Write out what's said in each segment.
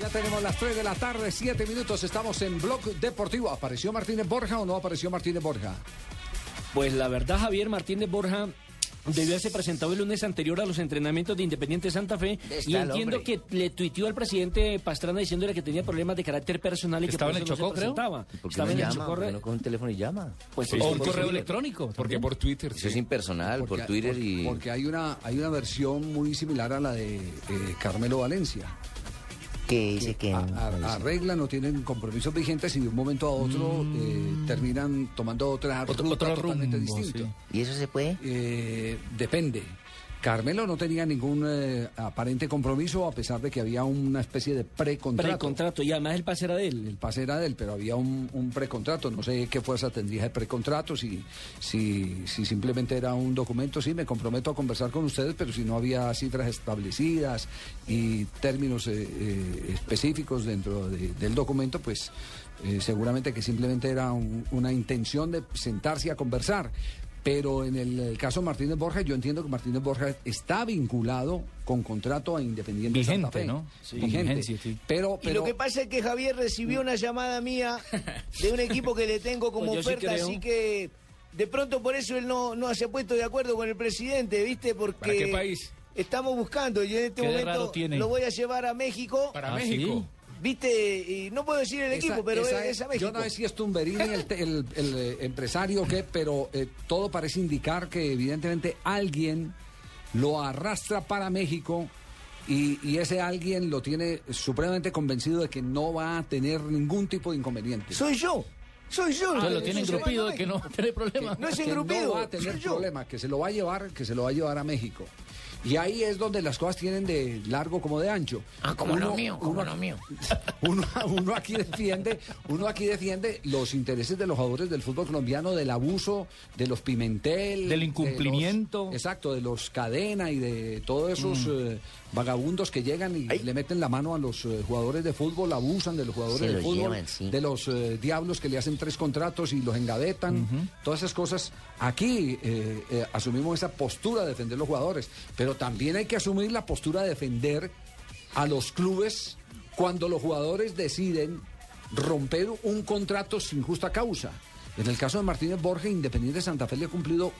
Ya tenemos las 3 de la tarde, 7 minutos. Estamos en Blog Deportivo. ¿Apareció Martínez Borja o no apareció Martínez Borja? Pues la verdad, Javier Martínez Borja debió haberse presentado el lunes anterior a los entrenamientos de Independiente Santa Fe y entiendo que le tuiteó al presidente Pastrana diciéndole que tenía problemas de carácter personal y que Estaba por en eso el no Chocó, se creo? presentaba. ¿Por qué Estaba no en el llama? Chocó, ¿Por qué no con un teléfono y llama? Pues O es un correo electrónico. Porque por Twitter. Eso es impersonal, por Porque- Twitter porque- y... Porque hay una, hay una versión muy similar a la de eh, Carmelo Valencia. ¿Qué dice que A- a- arreglan, no tienen compromisos vigentes y de un momento a otro eh, terminan tomando otra Otro- ruta otro totalmente rumbo, sí. ¿Y eso se puede? Eh, depende. Carmelo no tenía ningún eh, aparente compromiso a pesar de que había una especie de precontrato. Precontrato y además el pase era de él. El pase era de él, pero había un, un precontrato. No sé qué fuerza tendría el precontrato, si, si, si simplemente era un documento, sí, me comprometo a conversar con ustedes, pero si no había cifras establecidas y términos eh, eh, específicos dentro de- del documento, pues seguramente que simplemente era un- una intención de sentarse a conversar. Pero en el, caso de Martínez Borja, yo entiendo que Martínez Borja está vinculado con contrato a Independiente Santa Vigente, Fe. ¿no? Sí, Vigente. vigencia, sí. Pero, Y lo que pasa es que Javier recibió una llamada mía de un equipo que le tengo como Pues sí oferta, así que de pronto por eso él no, no se ha puesto de acuerdo con el presidente, ¿viste? Porque ¿Para qué país? estamos buscando y en este ¿Qué de raro momento lo voy a llevar a México, Para ¿Ah, México. ¿Viste? Y no puedo decir el Esa- equipo, pero esa es, México. Yo no sé si es Tumberini el- el, eh, empresario o qué, pero eh, todo parece indicar que evidentemente alguien lo arrastra para México y, y ese alguien lo tiene supremamente convencido de que no va a tener ningún tipo de inconveniente. Soy yo, soy yo. El lo que tiene engrupido que a no tiene problema. No es que engrupido, no va a tener problema, que se lo va a llevar, que se lo va a llevar a México. Y ahí es donde las cosas tienen de largo como de ancho. Ah, como Uno- lo mío, como uno- lo mío. Uno, uno aquí defiende, uno aquí defiende los intereses de los jugadores del fútbol colombiano, del abuso, de los Pimentel, Del de incumplimiento. los- exacto, de los Cadena y de todos esos Mm. eh, vagabundos que llegan y le meten la mano a los eh, jugadores de fútbol, abusan de los jugadores Se de fútbol, llevan, sí. de los eh, diablos que le hacen tres contratos y los engavetan, todas esas cosas. Aquí eh, eh, asumimos esa postura de defender los jugadores, pero también hay que asumir la postura de defender a los clubes cuando los jugadores deciden romper un contrato sin justa causa. En el caso de Martínez Borges, Independiente Santa Fe le ha cumplido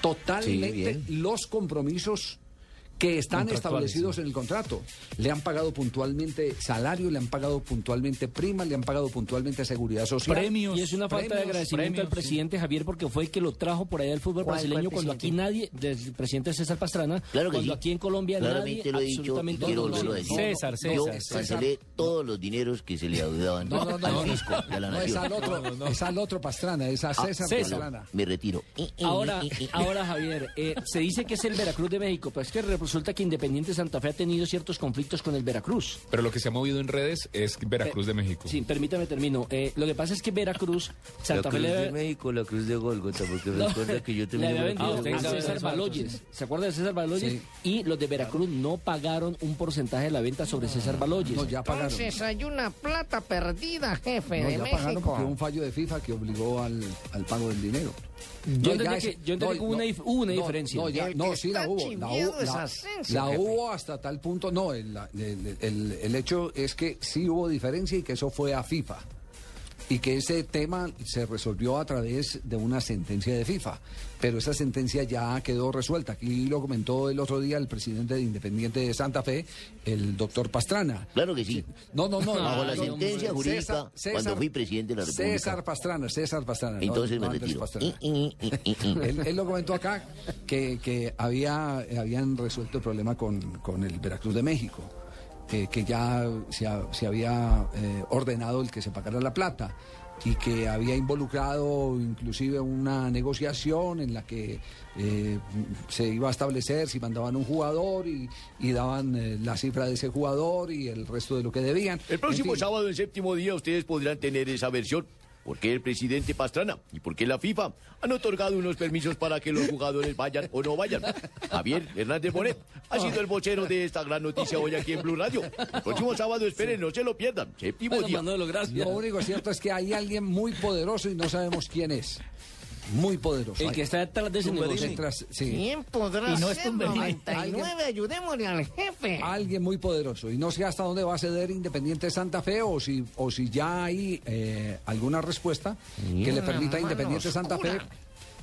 totalmente los compromisos que están establecidos sí. en el contrato. Le han pagado puntualmente salario, le han pagado puntualmente prima, le han pagado puntualmente seguridad social. Premios. Y es una falta de premios, agradecimiento al presidente Javier porque fue el que lo trajo por allá del fútbol ¿Cuál, brasileño cuando aquí nadie, desde el presidente César Pastrana, Claro que cuando sí. aquí en Colombia Claramente nadie lo he dicho quiero no volverlo a conocía. decir. César, Yo César. César. cancelé todos los dineros que se le adeudaban No, no, no, no, al fisco a la no, es nación. al otro, es al otro Pastrana, es a Ah, César, César. Pastrana. Me retiro. Ahora, ahora Javier, eh, se dice que es el Veracruz de México, pero es que resulta que Independiente Santa Fe ha tenido ciertos conflictos con el Veracruz. Pero lo que se ha movido en redes es Veracruz de México. Sí, permítame termino. Eh, lo que pasa es que Veracruz, La Santa Fe cruz le de México, la cruz de Golgota, porque No, recuerda que yo le había me vendido a. César Baloyes. ¿Se acuerda de César Baloyes? Sí. Y los de Veracruz no pagaron un porcentaje de la venta sobre César Baloyes. No, ya pagaron. Entonces hay una plata perdida, jefe No, de ya pagaron porque México. un fallo de FIFA que obligó al, al pago del dinero. Yo entendí que- yo entendí que hubo una dif- hubo una no, diferencia. No, ya, sí la hubo. La, hubo, la- la hasta tal punto. No, el, la- el- el- el hecho es que sí hubo diferencia y que eso fue a FIFA. Y que ese tema se resolvió a través de una sentencia de FIFA. Pero esa sentencia ya quedó resuelta. Aquí lo comentó el otro día el presidente de Independiente de Santa Fe, el doctor Pastrana. Claro que sí. No, no, no. Bajo no, la no, sentencia no, jurídica, cuando fui presidente de la República. César Pastrana, César Pastrana. Entonces me retiro. Y, y, y. Él, él lo comentó acá que, que había, habían resuelto el problema con, con el Veracruz de México, eh, que ya se, ha- se había eh, ordenado el que se pagara la plata y que había involucrado inclusive una negociación en la que eh, se iba a establecer si mandaban un jugador y, y daban eh, la cifra de ese jugador y el resto de lo que debían. El próximo En fin, sábado, el séptimo día, ustedes podrán tener esa versión. ¿Por qué el presidente Pastrana y por qué la FIFA han otorgado unos permisos para que los jugadores vayan o no vayan? Javier Hernández Bonet ha sido el vocero de esta gran noticia hoy aquí en Blue Radio. El próximo sábado, esperen, no se lo pierdan. Séptimo Bueno, día. Manolo, gracias. Lo único cierto es que hay alguien muy poderoso y no sabemos quién es. Muy poderoso. El que está detrás de ese negocio. Detrás- sí. ¿Quién podrá Y no es ser Tumberini. 99? Ayudémosle al jefe. Alguien muy poderoso y no sé hasta dónde va a ceder Independiente Santa Fe o si o si ya hay eh, alguna respuesta que le permita a Independiente Santa Fe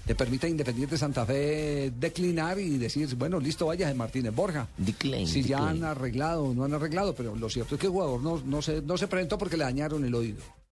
le permita a Independiente Santa Fe declinar y decir bueno listo vaya de Martínez Borja Decline, si ya decline. han arreglado o no han arreglado pero lo cierto es que el jugador no no se no se presentó porque le dañaron el oído